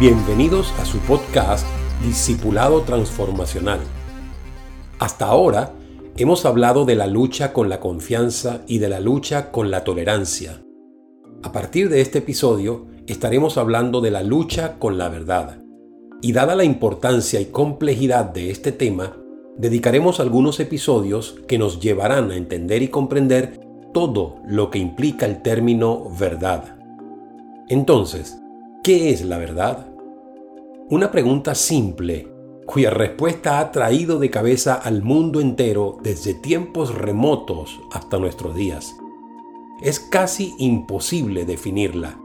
Bienvenidos a su podcast Discipulado Transformacional. Hasta ahora hemos hablado de la lucha con la confianza y de la lucha con la tolerancia. A partir de este episodio estaremos hablando de la lucha con la verdad. Y dada la importancia y complejidad de este tema, dedicaremos algunos episodios que nos llevarán a entender y comprender todo lo que implica el término verdad. Entonces, ¿qué es la verdad? Una pregunta simple, cuya respuesta ha traído de cabeza al mundo entero desde tiempos remotos hasta nuestros días. Es casi imposible definirla,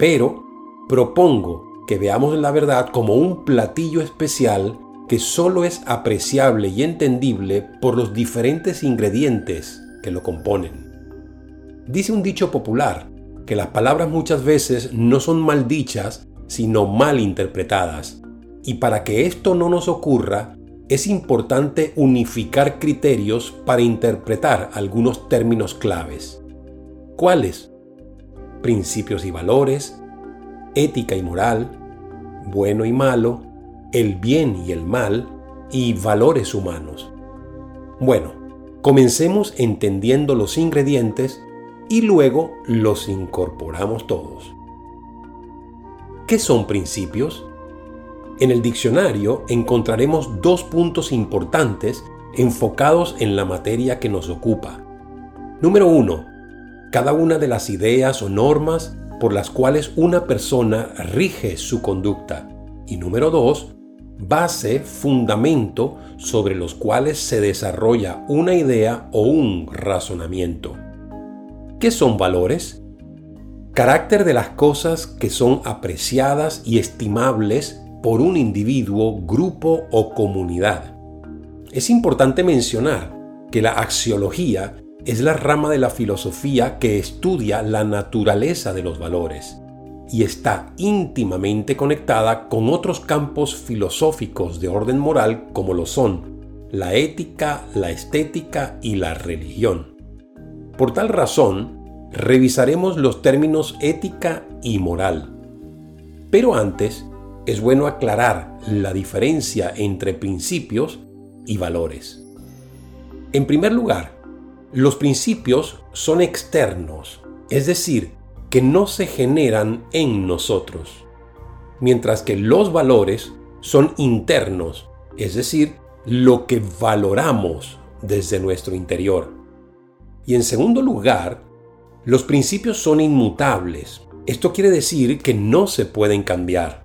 pero propongo que veamos la verdad como un platillo especial que solo es apreciable y entendible por los diferentes ingredientes que lo componen. Dice un dicho popular que las palabras muchas veces no son mal dichas, sino mal interpretadas. Y para que esto no nos ocurra, es importante unificar criterios para interpretar algunos términos claves. ¿Cuáles? Principios y valores, ética y moral, bueno y malo, el bien y el mal y valores humanos. Bueno, comencemos entendiendo los ingredientes y luego los incorporamos todos. ¿Qué son principios? En el diccionario encontraremos dos puntos importantes enfocados en la materia que nos ocupa. Número uno, cada una de las ideas o normas por las cuales una persona rige su conducta. Y número dos, base, fundamento sobre los cuales se desarrolla una idea o un razonamiento. ¿Qué son valores? Carácter de las cosas que son apreciadas y estimables por un individuo, grupo o comunidad. Es importante mencionar que la axiología es la rama de la filosofía que estudia la naturaleza de los valores y está íntimamente conectada con otros campos filosóficos de orden moral como lo son la ética, la estética y la religión. Por tal razón, revisaremos los términos ética y moral. Pero antes, es bueno aclarar la diferencia entre principios y valores. En primer lugar, los principios son externos, es decir, que no se generan en nosotros, mientras que los valores son internos, es decir, lo que valoramos desde nuestro interior. Y en segundo lugar, los principios son inmutables. Esto quiere decir que no se pueden cambiar.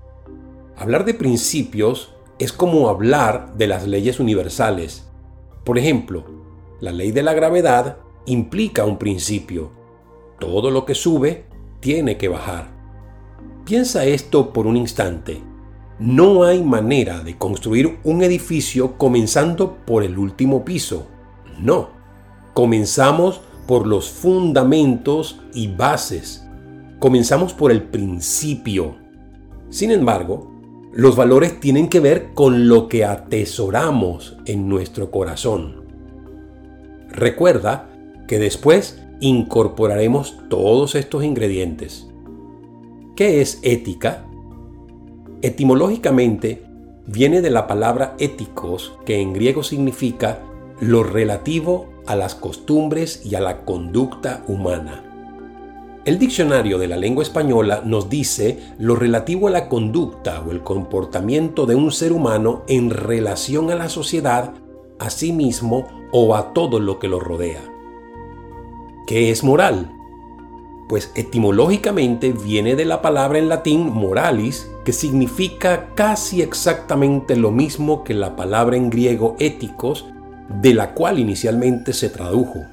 Hablar de principios es como hablar de las leyes universales. Por ejemplo, la ley de la gravedad implica un principio. Todo lo que sube tiene que bajar. Piensa esto por un instante. No hay manera de construir un edificio comenzando por el último piso. No. Comenzamos por los fundamentos y bases. Comenzamos por el principio. Sin embargo, los valores tienen que ver con lo que atesoramos en nuestro corazón. Recuerda que después incorporaremos todos estos ingredientes. ¿Qué es ética? Etimológicamente viene de la palabra éticos, que en griego significa lo relativo a las costumbres y a la conducta humana. El diccionario de la lengua española nos dice lo relativo a la conducta o el comportamiento de un ser humano en relación a la sociedad, a sí mismo o a todo lo que lo rodea. ¿Qué es moral? Pues etimológicamente viene de la palabra en latín moralis, que significa casi exactamente lo mismo que la palabra en griego éticos, de la cual inicialmente se tradujo.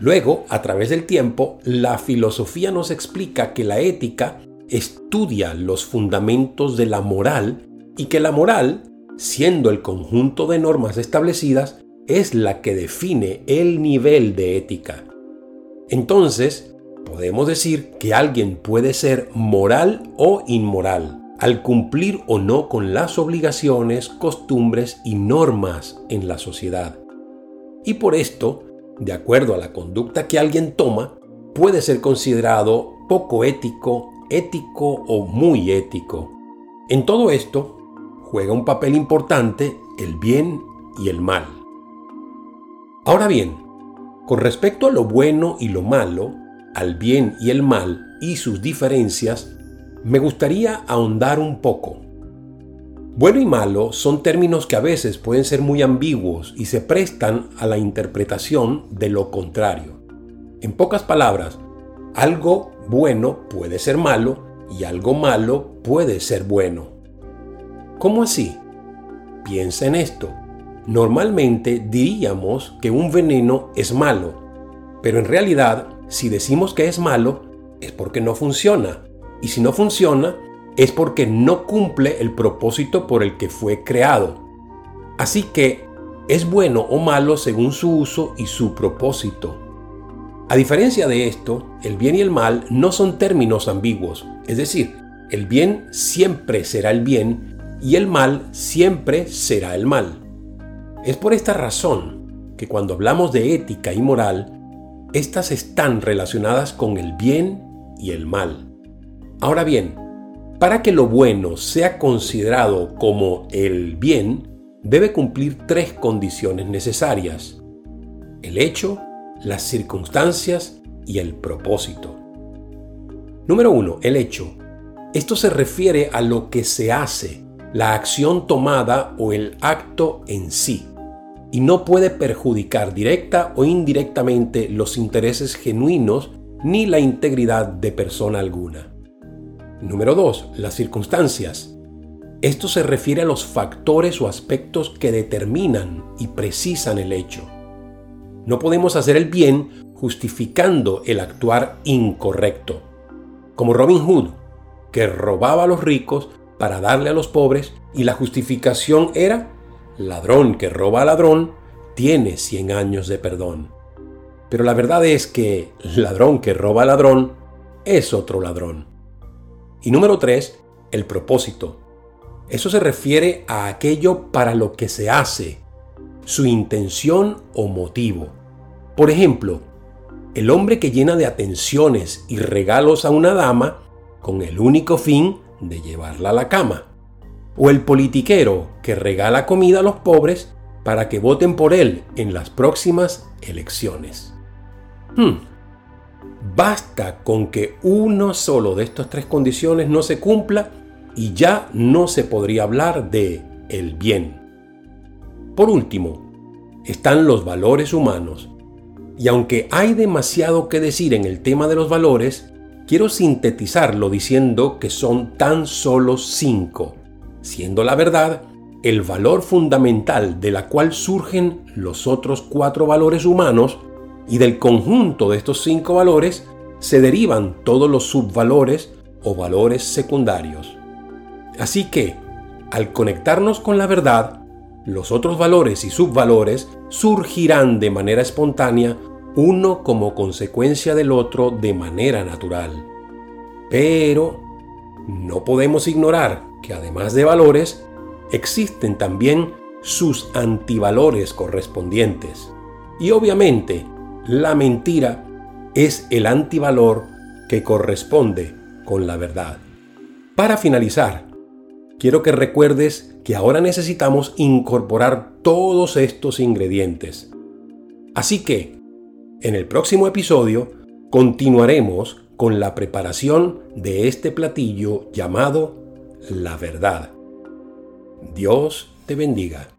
Luego, a través del tiempo, la filosofía nos explica que la ética estudia los fundamentos de la moral y que la moral, siendo el conjunto de normas establecidas, es la que define el nivel de ética. Entonces, podemos decir que alguien puede ser moral o inmoral al cumplir o no con las obligaciones, costumbres y normas en la sociedad. Y por esto, de acuerdo a la conducta que alguien toma, puede ser considerado poco ético, ético o muy ético. En todo esto juega un papel importante el bien y el mal. Ahora bien, con respecto a lo bueno y lo malo, al bien y el mal y sus diferencias, me gustaría ahondar un poco. Bueno y malo son términos que a veces pueden ser muy ambiguos y se prestan a la interpretación de lo contrario. En pocas palabras, algo bueno puede ser malo y algo malo puede ser bueno. ¿Cómo así? Piensa en esto. Normalmente diríamos que un veneno es malo, pero en realidad si decimos que es malo es porque no funciona, y si no funciona es porque no cumple el propósito por el que fue creado. Así que es bueno o malo según su uso y su propósito. A diferencia de esto, el bien y el mal no son términos ambiguos, es decir, el bien siempre será el bien y el mal siempre será el mal. Es por esta razón que cuando hablamos de ética y moral, estas están relacionadas con el bien y el mal. Ahora bien, para que lo bueno sea considerado como el bien, debe cumplir tres condiciones necesarias. El hecho, las circunstancias y el propósito. Número 1. El hecho. Esto se refiere a lo que se hace, la acción tomada o el acto en sí, y no puede perjudicar directa o indirectamente los intereses genuinos ni la integridad de persona alguna. Número 2. Las circunstancias. Esto se refiere a los factores o aspectos que determinan y precisan el hecho. No podemos hacer el bien justificando el actuar incorrecto. Como Robin Hood, que robaba a los ricos para darle a los pobres y la justificación era, ladrón que roba a ladrón tiene 100 años de perdón. Pero la verdad es que ladrón que roba a ladrón es otro ladrón. Y número tres, el propósito. Eso se refiere a aquello para lo que se hace, su intención o motivo. Por ejemplo, el hombre que llena de atenciones y regalos a una dama con el único fin de llevarla a la cama. O el politiquero que regala comida a los pobres para que voten por él en las próximas elecciones. Hmm. Basta con que uno solo de estas tres condiciones no se cumpla y ya no se podría hablar de el bien. Por último, están los valores humanos. Y aunque hay demasiado que decir en el tema de los valores, quiero sintetizarlo diciendo que son tan solo cinco, siendo la verdad el valor fundamental de la cual surgen los otros cuatro valores humanos y del conjunto de estos cinco valores se derivan todos los subvalores o valores secundarios. Así que, al conectarnos con la verdad, los otros valores y subvalores surgirán de manera espontánea, uno como consecuencia del otro de manera natural. Pero no podemos ignorar que además de valores, existen también sus antivalores correspondientes. Y obviamente, la mentira es el antivalor que corresponde con la verdad. Para finalizar, quiero que recuerdes que ahora necesitamos incorporar todos estos ingredientes. Así que, en el próximo episodio, continuaremos con la preparación de este platillo llamado la verdad. Dios te bendiga.